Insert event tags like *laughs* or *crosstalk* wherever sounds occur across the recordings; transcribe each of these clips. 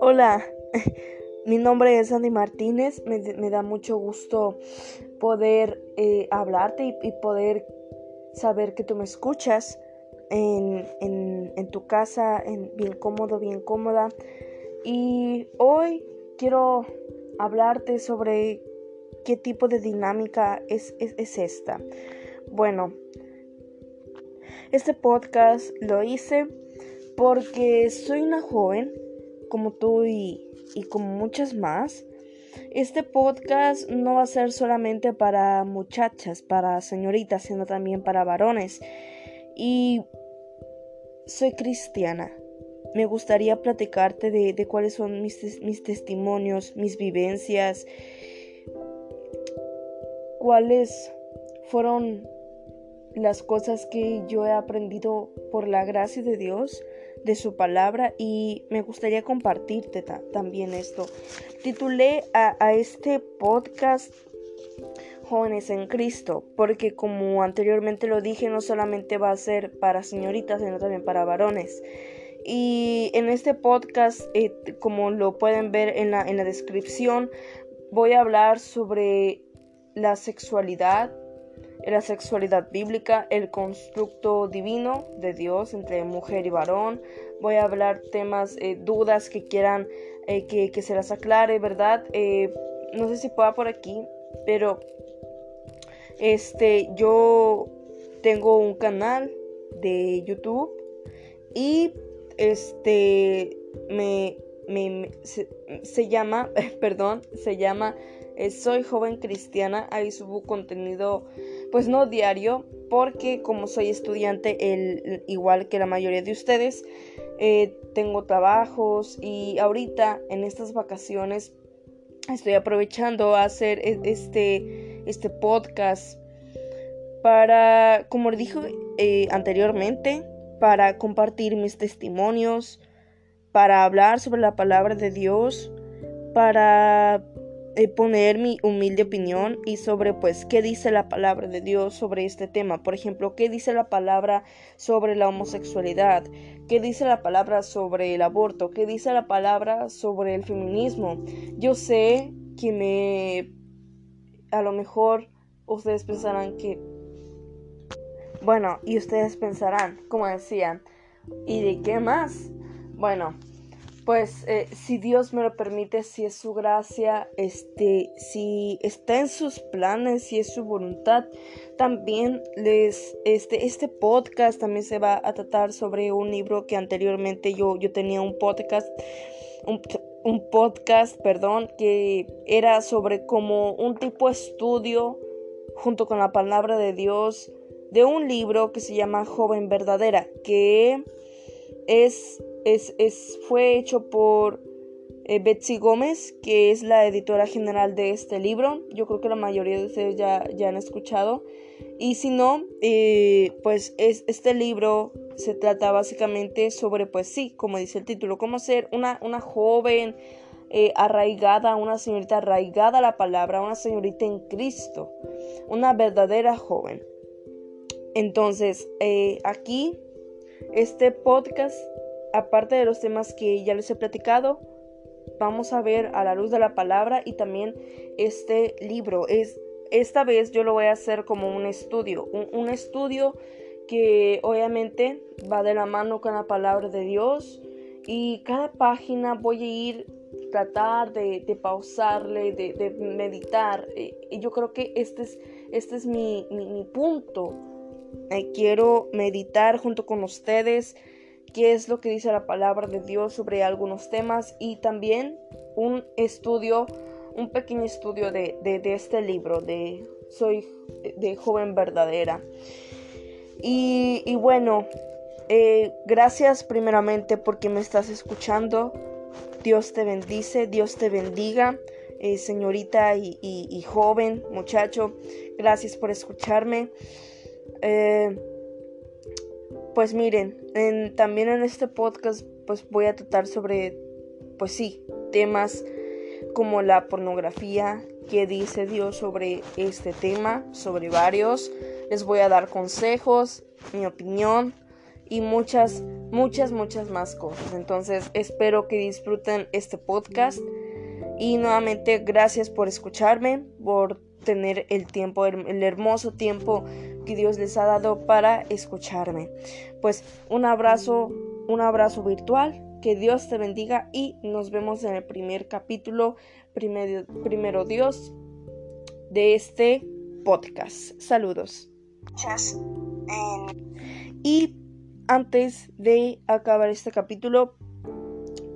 Hola, *laughs* mi nombre es Andy Martínez. Me, da mucho gusto poder eh, hablarte y, poder saber que tú me escuchas en, tu casa, en, bien cómodo, bien cómoda. Y hoy quiero hablarte sobre qué tipo de dinámica es esta. Bueno, este podcast lo hice porque soy una joven como tú y, como muchas más. Este podcast no va a ser solamente para muchachas, para señoritas, sino también para varones. Y soy cristiana. Me gustaría platicarte de, cuáles son mis, mis, testimonios, mis vivencias, cuáles fueron las cosas que yo he aprendido por la gracia de Dios de su palabra y me gustaría compartirte también esto. Titulé a, este podcast Jóvenes en Cristo, porque como anteriormente lo dije, no solamente va a ser para señoritas, sino también para varones. Y en este podcast, eh, como lo pueden ver en la, en la descripción, voy a hablar sobre la sexualidad, la sexualidad bíblica, el constructo divino de Dios entre mujer y varón. Voy a hablar temas, eh, dudas que quieran eh, que, se las aclare, ¿verdad? Eh, no sé si pueda por aquí, pero este, yo tengo un canal de YouTube y este me, me, se, se, llama, *laughs* perdón, se llama Soy joven cristiana. Ahí subo contenido pues no diario, porque como soy estudiante, el, igual que la mayoría de ustedes, eh, tengo trabajos y ahorita en estas vacaciones estoy aprovechando a hacer e, este, este podcast para, como dije eh, anteriormente, para compartir mis testimonios, para hablar sobre la palabra de Dios, para poner mi humilde opinión y sobre pues qué dice la palabra de Dios sobre este tema. Por ejemplo, qué dice la palabra sobre la homosexualidad, qué dice la palabra sobre el aborto, qué dice la palabra sobre el feminismo. Yo sé que me... A lo mejor ustedes pensarán que... Bueno, y ustedes pensarán, como decían, ¿y de qué más? Bueno, pues eh, si Dios me lo permite, si es su gracia, este, si está en sus planes, si es su voluntad, también les, este, este podcast también se va a tratar sobre un libro que anteriormente yo, yo tenía un podcast, un, un podcast, perdón, que era sobre como un tipo estudio junto con la palabra de Dios de un libro que se llama Joven Verdadera, que es es, fue hecho por eh, Betsy Gómez, que es la editora general de este libro. Yo creo que la mayoría de ustedes ya, ya han escuchado. Y si no, eh, pues es, este libro se trata básicamente sobre, pues sí, como dice el título, cómo ser una, una joven eh, arraigada, una señorita arraigada a la palabra, una señorita en Cristo, una verdadera joven. Entonces, aquí, este podcast aparte de los temas que ya les he platicado, vamos a ver a la luz de la palabra y también este libro. Es, esta vez yo lo voy a hacer como un estudio, un, estudio que obviamente va de la mano con la palabra de Dios y cada página voy a ir tratar de, pausarle, de, meditar. Y yo creo que este es, este es mi, punto. Eh, quiero meditar junto con ustedes qué es lo que dice la palabra de Dios sobre algunos temas y también un estudio, un pequeño estudio de, este libro de Soy de joven verdadera. Y, bueno, eh, gracias primeramente porque me estás escuchando. Dios te bendice, Dios te bendiga, eh, señorita y, joven, muchacho. Gracias por escucharme. Eh, pues miren, también en este podcast pues voy a tratar sobre, pues sí, temas como la pornografía, qué dice Dios sobre este tema, sobre varios. Les voy a dar consejos, mi opinión y muchas, muchas, muchas más cosas. Entonces espero que disfruten este podcast y nuevamente gracias por escucharme, por tener el tiempo, el hermoso tiempo que Dios les ha dado para escucharme. Pues un abrazo, un abrazo virtual, que Dios te bendiga y nos vemos en el primer capítulo, primero, primero Dios, de este podcast. Saludos. Y antes de acabar este capítulo,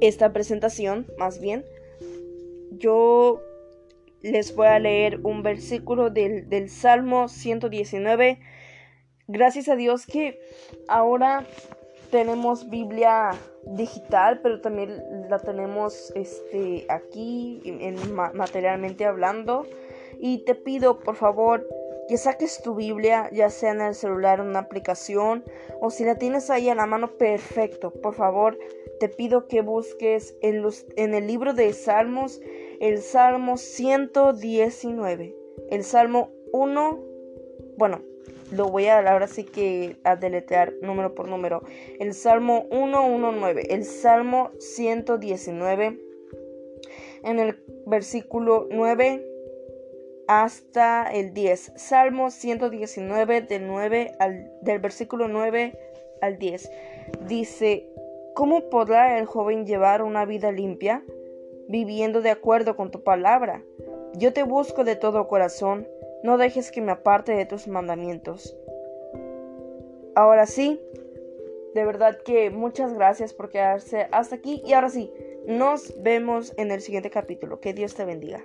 esta presentación, más bien, yo les voy a leer un versículo del, del Salmo 119. Gracias a Dios que ahora tenemos Biblia digital, pero también la tenemos este, aquí en, materialmente hablando. Y te pido, por favor, que saques tu Biblia, ya sea en el celular, en una aplicación, o si la tienes ahí a la mano, perfecto. Por favor, te pido que busques en, los, en el libro de Salmos el Salmo 119, el Salmo 1, bueno, lo voy a ahora sí que a deletrear número por número. El Salmo 119, el Salmo 119, en el versículo 9 hasta el 10. Salmo 119 del 9 al del versículo 9 al 10. Dice, ¿cómo podrá el joven llevar una vida limpia? Viviendo de acuerdo con tu palabra. Yo te busco de todo corazón, no dejes que me aparte de tus mandamientos. Ahora sí, de verdad que muchas gracias por quedarse hasta aquí y ahora sí, nos vemos en el siguiente capítulo. Que Dios te bendiga.